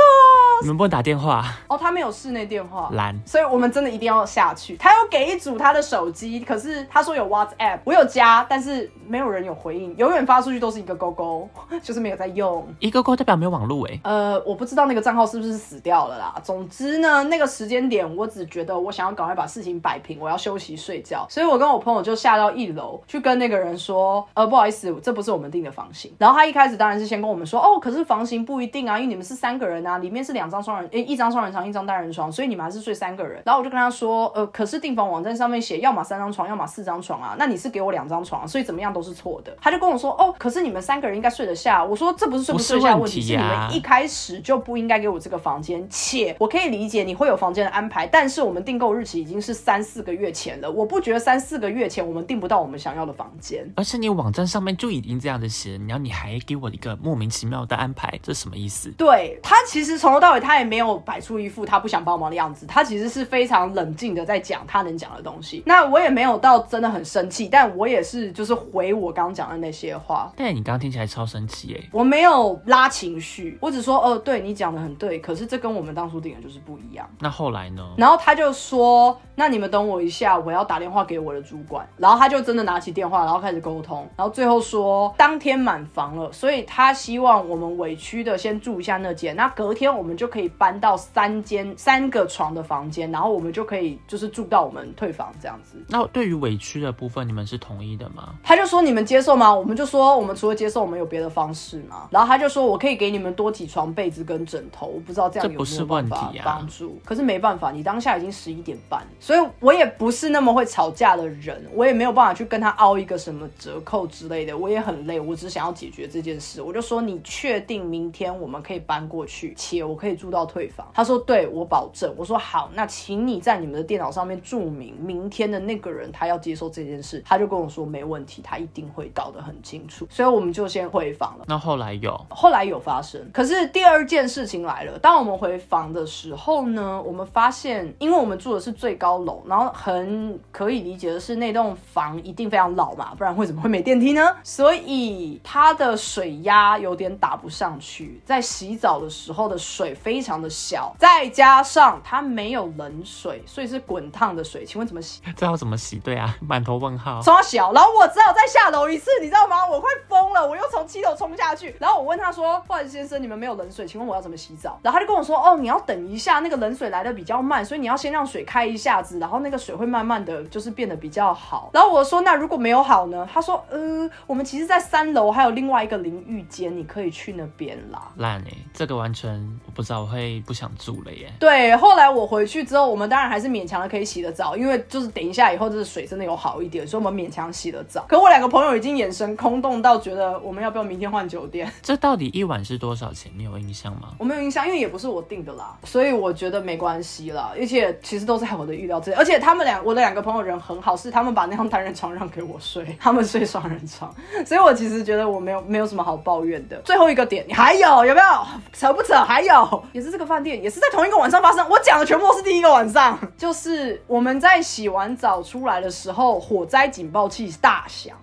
你们不能打电话哦，他没有室内电话，懒。所以我们真的一定要下去。他有给一组他的手机，可是他说有 WhatsApp，我有加，但是没有人有回应，永远发出去都是一个勾勾，<laughs> 就是没有在用。一个勾代表没有网络哎。呃，我不知道那个账号是不是死掉了啦。总之呢，那个时间点，我只觉得我想要赶快把事情摆平，我要休息睡觉，所以我跟我朋友就下到一楼去跟那个人说，呃，不好意思，这不是我们订的房型。然后他一开始当然是先跟我们说，哦，可是房型不一定啊，因为你们是三个人啊，里面是两张双人，诶，一张双人床，一张单人床，所以你们还是睡三个人。然后我就跟他说，呃，可是订房网站上面写要么三张床，要么四张床啊，那你是给我两张床，所以怎么样都是错的。他就跟我说，哦，可是你们三个人应该睡得下。我说这不是睡不睡下问题，是你们一开始就不应该给我这个房间。且我可以理解你会有房间的安排，但是我们订购日期已经是三四个月前了，我不觉得三四个月前我们订不到我们想要的房间。而且你网站上面就已经这样的写，然后你还给我一个莫名其妙的安排，这什么意思？对他其实从头到尾他也没有摆出一副他不想帮忙的样子，他其实是非常冷静的在讲他能讲的东西。那我也没有到真的很生气，但我也是就是回我刚刚讲的那些话。但你刚刚听起来超生气哎，我没有拉情绪，我只说哦，对你讲的很对，可是这跟我们当初定的就是不一样。那后来呢？然后他就说，那你们等我一下，我要打电话给我的主管。然后他就真的拿起电话，然后开始沟通。然后最后说，当天满房了，所以他希望我们委屈的先住一下那间，那隔天我们就可以搬到三间三个床的房间，然后我们就可以就是住到我们退房这样子。那对于委屈的部分，你们是同意的吗？他就说你们接受吗？我们就说我们除了接受，我们有别的方式吗？然后他就说我可以给你们多几床被子跟枕头，我不知道这样有没有办法帮助。可是没办法，你当下已经十一点半，所以我也不是那么会吵架的人，我也没有办法去跟他凹一个什么折扣之类的。我也很累，我只想要解决这件事。我就说你确定明天我们可以搬过去，且我可以住到退房？他说对，我保证。我说好，那请你在你们的电脑上面注明明天的那个人他要接受这件事。他就跟我说没问题，他一定会搞得很清楚。所以我们就先回房了。那后来有，后来有发生。可是第二件事情来了，当我们回房的时候呢，我们发现，因为我们住的是最高楼，然后很可以理解的是那栋房一定非常老嘛，不然会怎么会没电梯呢？<laughs> 所以它的水压有点打不上去，在洗澡的时候的水非常的小，再加上它没有冷水，所以是滚烫的水。请问怎么洗？这要怎么洗？对啊，满头问号。超小，然后我只好再下楼一次，你知道吗？我快疯了，我又从七楼冲下去，然后我问他说：“不好意思，先生，你们没有冷水，请问我要怎么洗澡？”然后他就跟我说：“哦，你要等一下，那个冷水来的比较慢，所以你要先让水开一下子，然后那个水会慢慢的就是变得比较好。”然后我说：“那如果没有好呢？”他说：“呃，我们其实，在三楼还有另外一个淋浴间，你可以去那边啦。”烂哎，这个完全我不知道，我会不想住了耶。对，后来我回去之后，我们当然还是勉强的可以洗得澡，因为就是等一下以后，这个水真的有好一点，所以我们勉强洗得澡。可我两个朋友已经眼神空洞到觉得，我们要不要明天换酒店？这到底一晚是多少钱？你有印象吗？我没有印象，因为也不是我定的啦，所以我觉得没关系啦。而且其实都在我的预料之内。而且他们两，我的两个朋友人很好，是他们把那张单人床让给我睡，<laughs> 他们睡双人床，所以我其实觉得我没有没有什么好抱怨的。最后一个点，你还有有没有扯不扯？还有也是这个饭店，也是在同一个晚上发生。我讲的全部都是第一个晚上，就是我们在洗完澡出来的时候，火灾警报器大响，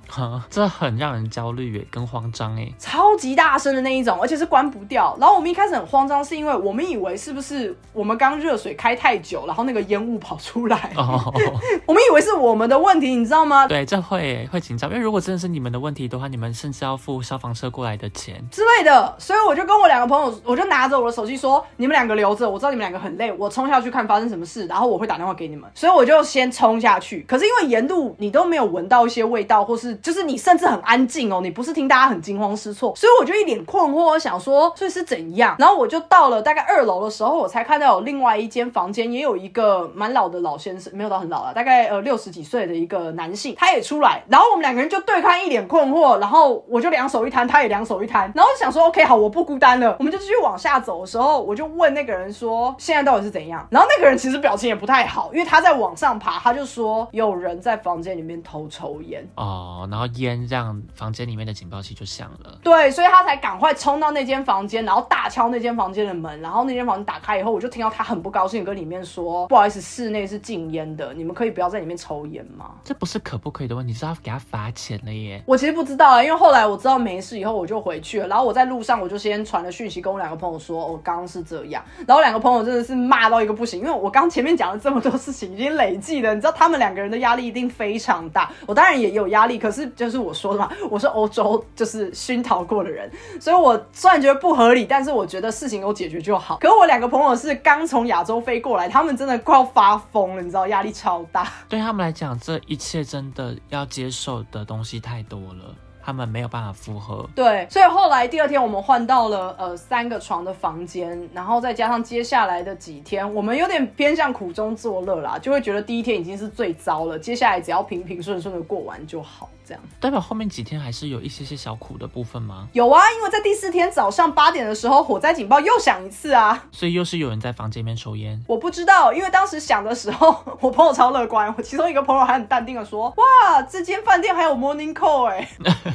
这很让人焦虑耶，跟慌张哎，超级大声的那一种，而且是关不掉。然后我们一开始很慌张，是因为我们以为是不是我们刚热水开太久，然后那个烟雾跑出来。哦 <laughs> 我们以为是我们的问题，你知道吗？对，这会会紧张，因为如果真的是你们的问题的话，你们甚至要付消防车过来的钱。之类的，所以我就跟我两个朋友，我就拿着我的手机说：“你们两个留着，我知道你们两个很累，我冲下去看发生什么事，然后我会打电话给你们。”所以我就先冲下去。可是因为沿路你都没有闻到一些味道，或是就是你甚至很安静哦，你不是听大家很惊慌失措，所以我就一脸困惑，想说所以是怎样。然后我就到了大概二楼的时候，我才看到有另外一间房间，也有一个蛮老的老先生，没有到很老了，大概呃六十几岁的一个男性，他也出来，然后我们两个人就对看，一脸困惑，然后我就两手一摊，他也两手一摊，然后就想说 OK 好，我不孤单了，我们就继续往下走的时候，我就问那个人说现在到底是怎样？然后那个人其实表情也不太好，因为他在往上爬，他就说有人在房间里面偷抽烟哦，然后烟让房间里面的警报器就响了，对，所以他才赶快冲到那间房间，然后大敲那间房间的门，然后那间房间打开以后，我就听到他很不高兴跟里面说不好意思，室内是禁烟的，你们可以不要在里面抽烟吗？这不是可不可以的问题，是要给他罚钱了耶。我其实不知道啊，因为后来我知道没事以后，我就回去了。然后我在路上，我就先传了讯息跟我两个朋友说，我刚刚是这样。然后两个朋友真的是骂到一个不行，因为我刚前面讲了这么多事情，已经累计了，你知道他们两个人的压力一定非常大。我当然也有压力，可是就是我说的嘛，我是欧洲就是熏陶过的人，所以我虽然觉得不合理，但是我觉得事情有解决就好。可我两个朋友是刚从亚洲飞过来，他们真的快要发疯了，你知道压力超大。对他们来讲，这一切真的要接受的东西太多了。他们没有办法负荷，对，所以后来第二天我们换到了呃三个床的房间，然后再加上接下来的几天，我们有点偏向苦中作乐啦，就会觉得第一天已经是最糟了，接下来只要平平顺顺的过完就好，这样。代表后面几天还是有一些些小苦的部分吗？有啊，因为在第四天早上八点的时候，火灾警报又响一次啊，所以又是有人在房间里面抽烟。我不知道，因为当时响的时候，我朋友超乐观，我其中一个朋友还很淡定的说：“哇，这间饭店还有 morning call 哎。<laughs> ”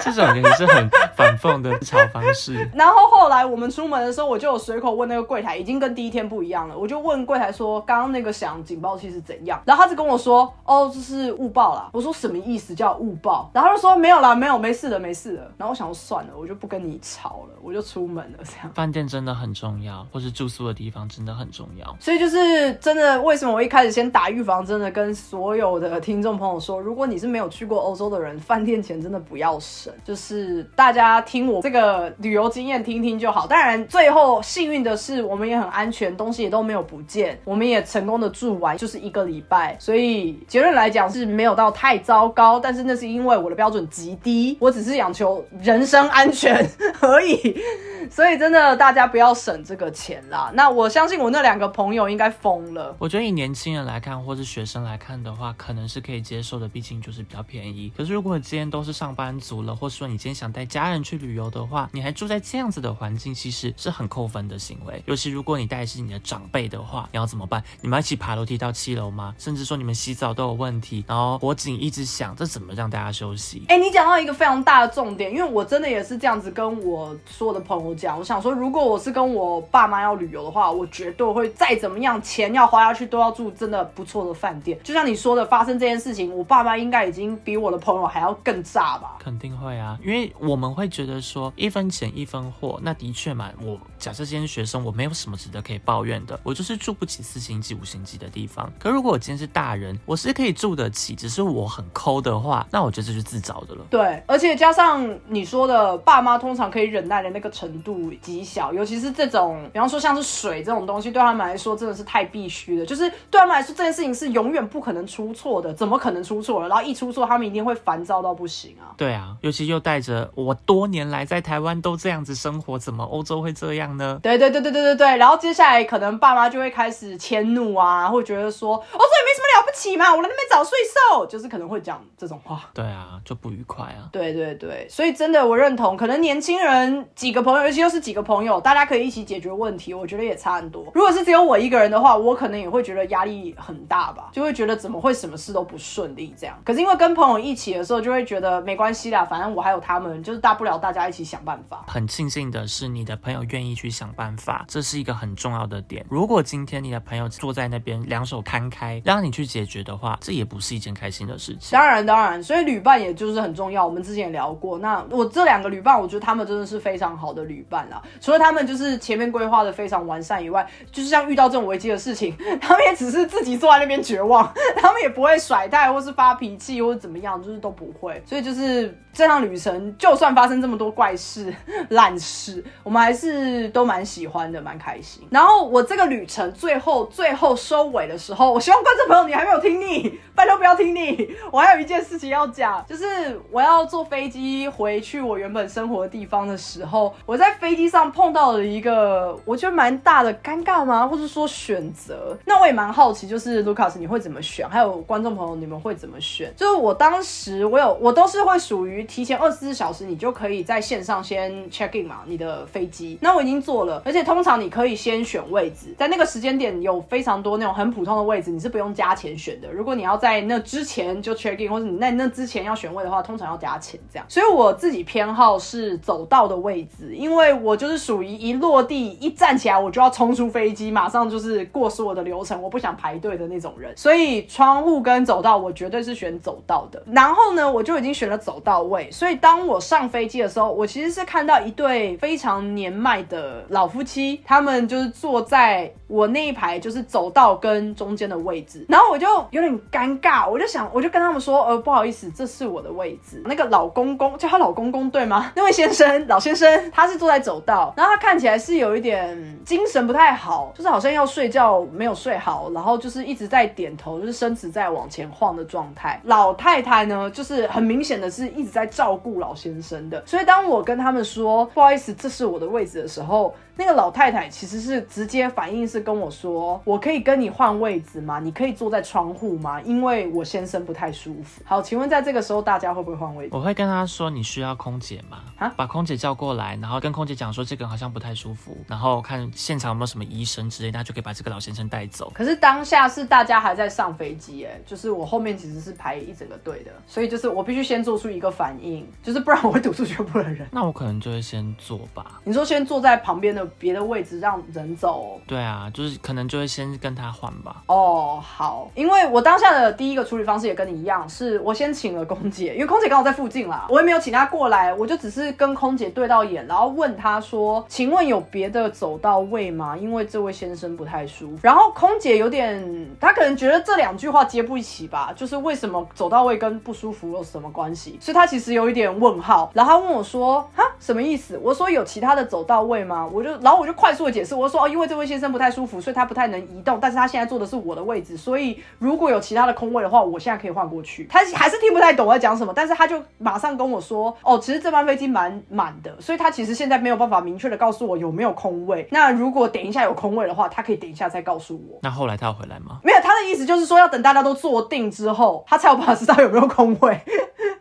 这种也是很反讽的嘲方式。<laughs> 然后后来我们出门的时候，我就有随口问那个柜台，已经跟第一天不一样了。我就问柜台说：“刚刚那个响警报器是怎样？”然后他就跟我说：“哦，这是误报啦。”我说：“什么意思叫误报？”然后他就说：“没有啦，没有，没事的，没事的。”然后我想说算了，我就不跟你吵了，我就出门了。这样饭店真的很重要，或是住宿的地方真的很重要。所以就是真的，为什么我一开始先打预防针的，跟所有的听众朋友说，如果你是没有去过欧洲的人，饭店钱真的不要省。就是大家听我这个旅游经验听听就好。当然，最后幸运的是，我们也很安全，东西也都没有不见，我们也成功的住完，就是一个礼拜。所以结论来讲是没有到太糟糕，但是那是因为我的标准极低，我只是讲求人身安全而已。所以真的，大家不要省这个钱啦。那我相信我那两个朋友应该疯了。我觉得以年轻人来看，或是学生来看的话，可能是可以接受的，毕竟就是比较便宜。可是如果今天都是上班族了，或是说你今天想带家人去旅游的话，你还住在这样子的环境，其实是很扣分的行为。尤其如果你带的是你的长辈的话，你要怎么办？你们一起爬楼梯到七楼吗？甚至说你们洗澡都有问题，然后火警一直响，这怎么让大家休息？哎，你讲到一个非常大的重点，因为我真的也是这样子跟我所有的朋友讲，我想说，如果我是跟我爸妈要旅游的话，我绝对会再怎么样，钱要花下去都要住真的不错的饭店。就像你说的，发生这件事情，我爸妈应该已经比我的朋友还要更炸吧？肯定会啊，因为我们会觉得说一分钱一分货，那的确嘛。我假设今天学生，我没有什么值得可以抱怨的，我就是住不起四星级、五星级的地方。可如果我今天是大人，我是可以住得起，只是我很抠的话，那我觉得这是自找的了。对，而且加上你说的，爸妈通常可以忍耐的那个程度极小，尤其是这种，比方说像是水这种东西，对他们来说真的是太必须的。就是对他们来说，这件事情是永远不可能出错的，怎么可能出错了？然后一出错，他们一定会烦躁到不行啊。对啊，尤其又带着我多年来在台湾都这样子生活，怎么欧洲会这样呢？对对对对对对对。然后接下来可能爸妈就会开始迁怒啊，会觉得说，欧洲也没什么了不起嘛，我来那边找税收，就是可能会讲这种话。对啊，就不愉快啊。对对对，所以真的我认同，可能年轻人几个朋友，尤其又是几个朋友，大家可以一起解决问题，我觉得也差很多。如果是只有我一个人的话，我可能也会觉得压力很大吧，就会觉得怎么会什么事都不顺利这样。可是因为跟朋友一起的时候，就会觉得没关系啦，反正我还有他们，就是大不了大家一起想办法。很庆幸的是，你的朋友愿意去想办法，这是一个很重要的点。如果今天你的朋友坐在那边两手摊开，让你去解决的话，这也不是一件开心的事情。当然，当然，所以旅伴也就是很重要。我们之前也聊过，那我这两个旅伴，我觉得他们真的是非常好的旅伴啦。除了他们就是前面规划的非常完善以外，就是像遇到这种危机的事情，他们也只是自己坐在那边绝望，<laughs> 他们也不会甩带或是发脾气或者怎么样，就是都不会。所以就是这趟旅程，就算发生这么多怪事、烂事，我们还是都蛮喜欢的，蛮开心。然后我这个旅程最后最后收尾的时候，我希望观众朋友你还没有听腻，拜托不要听腻。我还有一件事情要讲，就是我要坐飞机回去我原本生活的地方的时候，我在飞机上碰到了一个我觉得蛮大的尴尬吗？或者说选择？那我也蛮好奇，就是 Lucas 你会怎么选？还有观众朋友你们会怎么选？就是我当时我有我都是是会属于提前二十四小时，你就可以在线上先 check in 嘛，你的飞机。那我已经做了，而且通常你可以先选位置，在那个时间点有非常多那种很普通的位置，你是不用加钱选的。如果你要在那之前就 check in，或者你在那之前要选位的话，通常要加钱这样。所以我自己偏好是走道的位置，因为我就是属于一落地一站起来我就要冲出飞机，马上就是过所有的流程，我不想排队的那种人。所以窗户跟走道我绝对是选走道的。然后呢，我就已经选了走到位，所以当我上飞机的时候，我其实是看到一对非常年迈的老夫妻，他们就是坐在我那一排就是走道跟中间的位置，然后我就有点尴尬，我就想，我就跟他们说，呃，不好意思，这是我的位置。那个老公公叫他老公公对吗？那位先生，老先生，他是坐在走道，然后他看起来是有一点精神不太好，就是好像要睡觉没有睡好，然后就是一直在点头，就是身子在往前晃的状态。老太太呢，就是很明显的是一直在照顾老先生的，所以当我跟他们说不好意思，这是我的位置的时候，那个老太太其实是直接反应是跟我说，我可以跟你换位置吗？你可以坐在窗户吗？因为我先生不太舒服。好，请问在这个时候大家会不会换位置？我会跟他说你需要空姐吗？啊把空姐叫过来，然后跟空姐讲说这个人好像不太舒服，然后看现场有没有什么医生之类的，他就可以把这个老先生带走。可是当下是大家还在上飞机，哎，就是我后面其实是排一整个队的，所以就是我必须先做出一个反应，就是不然我会堵住全部的人。那我可能就会先坐吧。你说先坐在旁边的别的位置让人走对啊，就是可能就会先跟他换吧。哦，好，因为我当下的第一个处理方式也跟你一样，是我先请了空姐，因为空姐刚好在附近啦，我也没有请她过来，我就只是跟空姐对到眼，然后问她说：“请问有别的走到位吗？因为这位先生不太舒服。”然后空姐有点，她可能觉得这两句话接不一起吧，就是为什么走到位跟不舒服有什么关系？所以她其实有一点问号，然后她问我说：“哈，什么意思？”我说：“有其他的走到位吗？”我就，然后我就快速的解释，我说：“哦，因为这位先生不太舒服，所以他不太能移动，但是他现在坐的是我的位置，所以如果有其他的空位的话，我现在可以换过去。”他还是听不太懂我在讲什么，但是他就马上跟我说：“哦，其实这班飞机蛮满的，所以他其实现在没有办法明确的告诉我有没有空位。那如果等一下有空位的话，他可以等一下再告诉我。”那后来他要回来吗？没有，他的意思就是说要等大家都坐定之后，他才有办法知道有没有空位。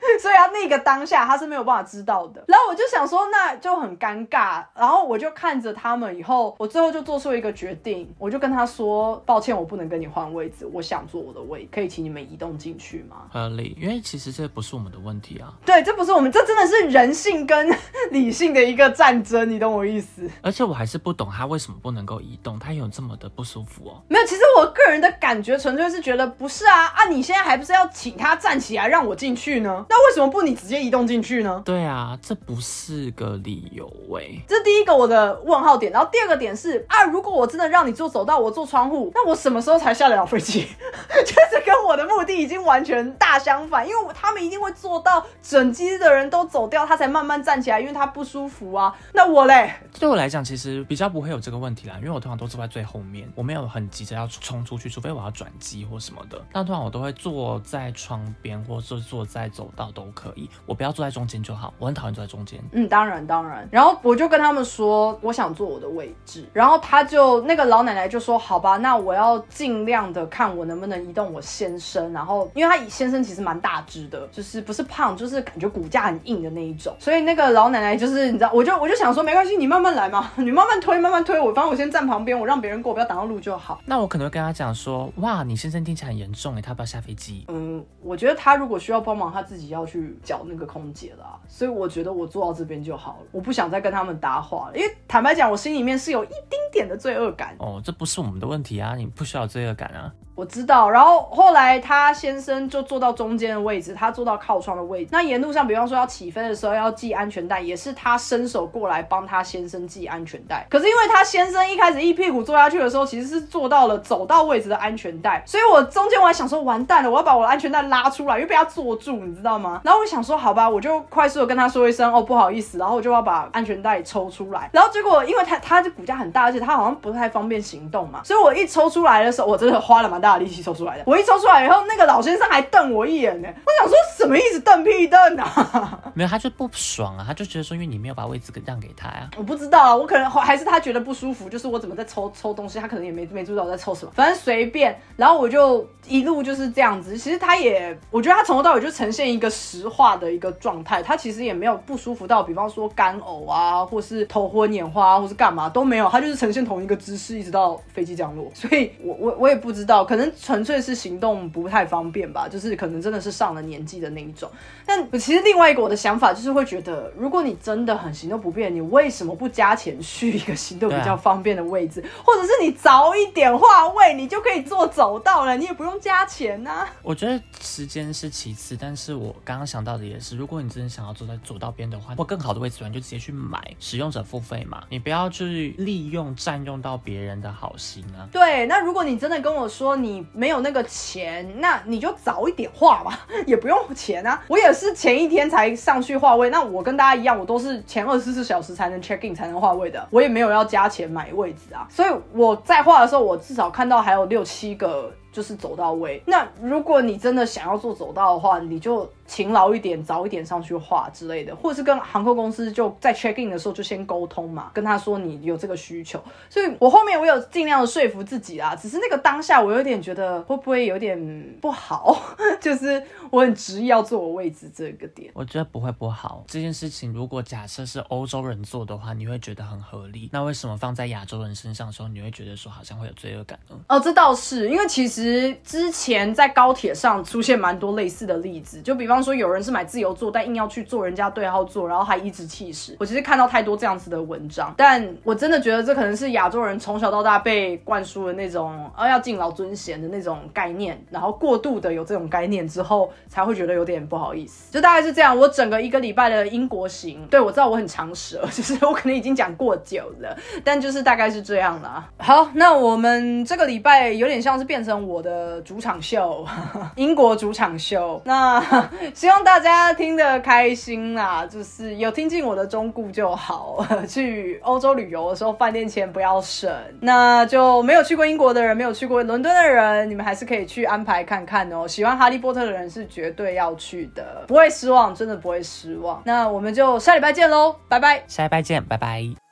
<laughs> 所以他那个当下他是没有办法知道的。然后我就想说，那就很尴尬。然后我就看着他们，以后我最后就做出一个决定，我就跟他说：“抱歉，我不能跟你换位置，我想坐我的位，可以请你们移动进去吗合理，因为其实这不是我们的问题啊。？”对，这不是我们，这真的是人性跟 <laughs> 理性的一个战争，你懂我意思？而且我还是不懂他为什么不能够移动，他有这么的不舒服哦。没有，其实我个人的感觉纯粹是觉得不是啊啊！你现在还不是要请他站起来让我进去呢？那为什么不你直接移动进去呢？对啊，这不是个理由诶。这是第一个我的问号点，然后第二个点是啊，如果我真的让你坐走道，我坐窗户，那我什么时候才下得了飞机？<laughs> 就是跟我的目的已经完全大相反，因为他们一定会做到整机的人都走掉，他才慢慢站起来，因为他不舒服啊。那我嘞？对我来讲，其实比较不会有这个问题啦，因为我通常都坐在最后面，我没有很急着要冲出去，除非我要转机或什么的。但通常我都会坐在窗边，或是坐在走道都可以，我不要坐在中间就好。我很讨厌坐在中间。嗯，当然当然。然后我就跟他们说，我想坐我的位置。然后他就那个老奶奶就说，好吧，那我要尽量的看我能不能移动我先生。然后因为他先生其实蛮大只的，就是不是胖，就是感觉骨架很硬的那一种。所以那个老奶奶就是你知道，我就我就想说，没关系，你慢慢来嘛，<laughs> 你慢慢推，慢慢推我，反正我先站旁边，我让别人过，不要挡到路就好。那我可能会跟他讲说，哇，你先生听起来很严重诶，他要不要下飞机？嗯，我觉得他如果需要帮忙，他自己要去找那个空姐啦。所以我觉得我做到这边就好了，我不想再跟他们搭话了。因为坦白讲，我心里面是有一丁点的罪恶感。哦，这不是我们的问题啊，你不需要罪恶感啊。我知道，然后后来他先生就坐到中间的位置，他坐到靠窗的位置。那沿路上，比方说要起飞的时候要系安全带，也是他伸手过来帮他先生系安全带。可是因为他先生一开始一屁股坐下去的时候，其实是坐到了走到位置的安全带，所以我中间我还想说完蛋了，我要把我的安全带拉出来，因为被他坐住，你知道吗？然后我想说好吧，我就快速的跟他说一声哦不好意思，然后我就要把安全带抽出来。然后结果因为他他的骨架很大，而且他好像不太方便行动嘛，所以我一抽出来的时候，我真的花了蛮大的力气抽出来的。我一抽出来以后，那个老先生还瞪我一眼呢。我想说什么意思？瞪屁瞪啊！<laughs> 没有，他就不爽啊，他就觉得说，因为你没有把位置给让给他呀。我不知道啊，我可能还是他觉得不舒服，就是我怎么在抽抽东西，他可能也没没注意到我在抽什么，反正随便。然后我就一路就是这样子。其实他也，我觉得他从头到尾就呈现一个实话的一个状态，他其实也没有不舒服到，比方说干呕啊，或是头昏眼花，或是干嘛都没有，他就是呈现同一个姿势，一直到飞机降落。所以我我我也不知道，可能纯粹是。行动不太方便吧，就是可能真的是上了年纪的那一种。但其实另外一个我的想法就是会觉得，如果你真的很行动不便，你为什么不加钱去一个行动比较方便的位置，或者是你早一点换位，你就可以坐走道了，你也不用加钱呢？我觉得时间是其次，但是我刚刚想到的也是，如果你真的想要坐在走道边的话，或更好的位置，你就直接去买使用者付费嘛，你不要去利用占用到别人的好心啊。对，那如果你真的跟我说你没有那个。钱，那你就早一点画吧，<laughs> 也不用钱啊。我也是前一天才上去画位，那我跟大家一样，我都是前二十四小时才能 check in 才能画位的，我也没有要加钱买位置啊。所以我在画的时候，我至少看到还有六七个。就是走到位。那如果你真的想要做走道的话，你就勤劳一点，早一点上去画之类的，或者是跟航空公司就在 check in 的时候就先沟通嘛，跟他说你有这个需求。所以我后面我有尽量的说服自己啊，只是那个当下我有点觉得会不会有点不好，<laughs> 就是我很执意要坐我位置这个点。我觉得不会不好。这件事情如果假设是欧洲人做的话，你会觉得很合理。那为什么放在亚洲人身上的时候，你会觉得说好像会有罪恶感呢？哦，这倒是因为其实。其实之前在高铁上出现蛮多类似的例子，就比方说有人是买自由座，但硬要去坐人家对号座，然后还颐指气使。我其实看到太多这样子的文章，但我真的觉得这可能是亚洲人从小到大被灌输的那种啊要敬老尊贤的那种概念，然后过度的有这种概念之后，才会觉得有点不好意思。就大概是这样。我整个一个礼拜的英国行，对我知道我很长舌，就是我可能已经讲过久了，但就是大概是这样啦。好，那我们这个礼拜有点像是变成我。我的主场秀，<laughs> 英国主场秀，那 <laughs> 希望大家听得开心啦，就是有听进我的忠告就好。<laughs> 去欧洲旅游的时候，饭店钱不要省。那就没有去过英国的人，没有去过伦敦的人，你们还是可以去安排看看哦。喜欢哈利波特的人是绝对要去的，不会失望，真的不会失望。那我们就下礼拜见喽，拜拜。下礼拜见，拜拜。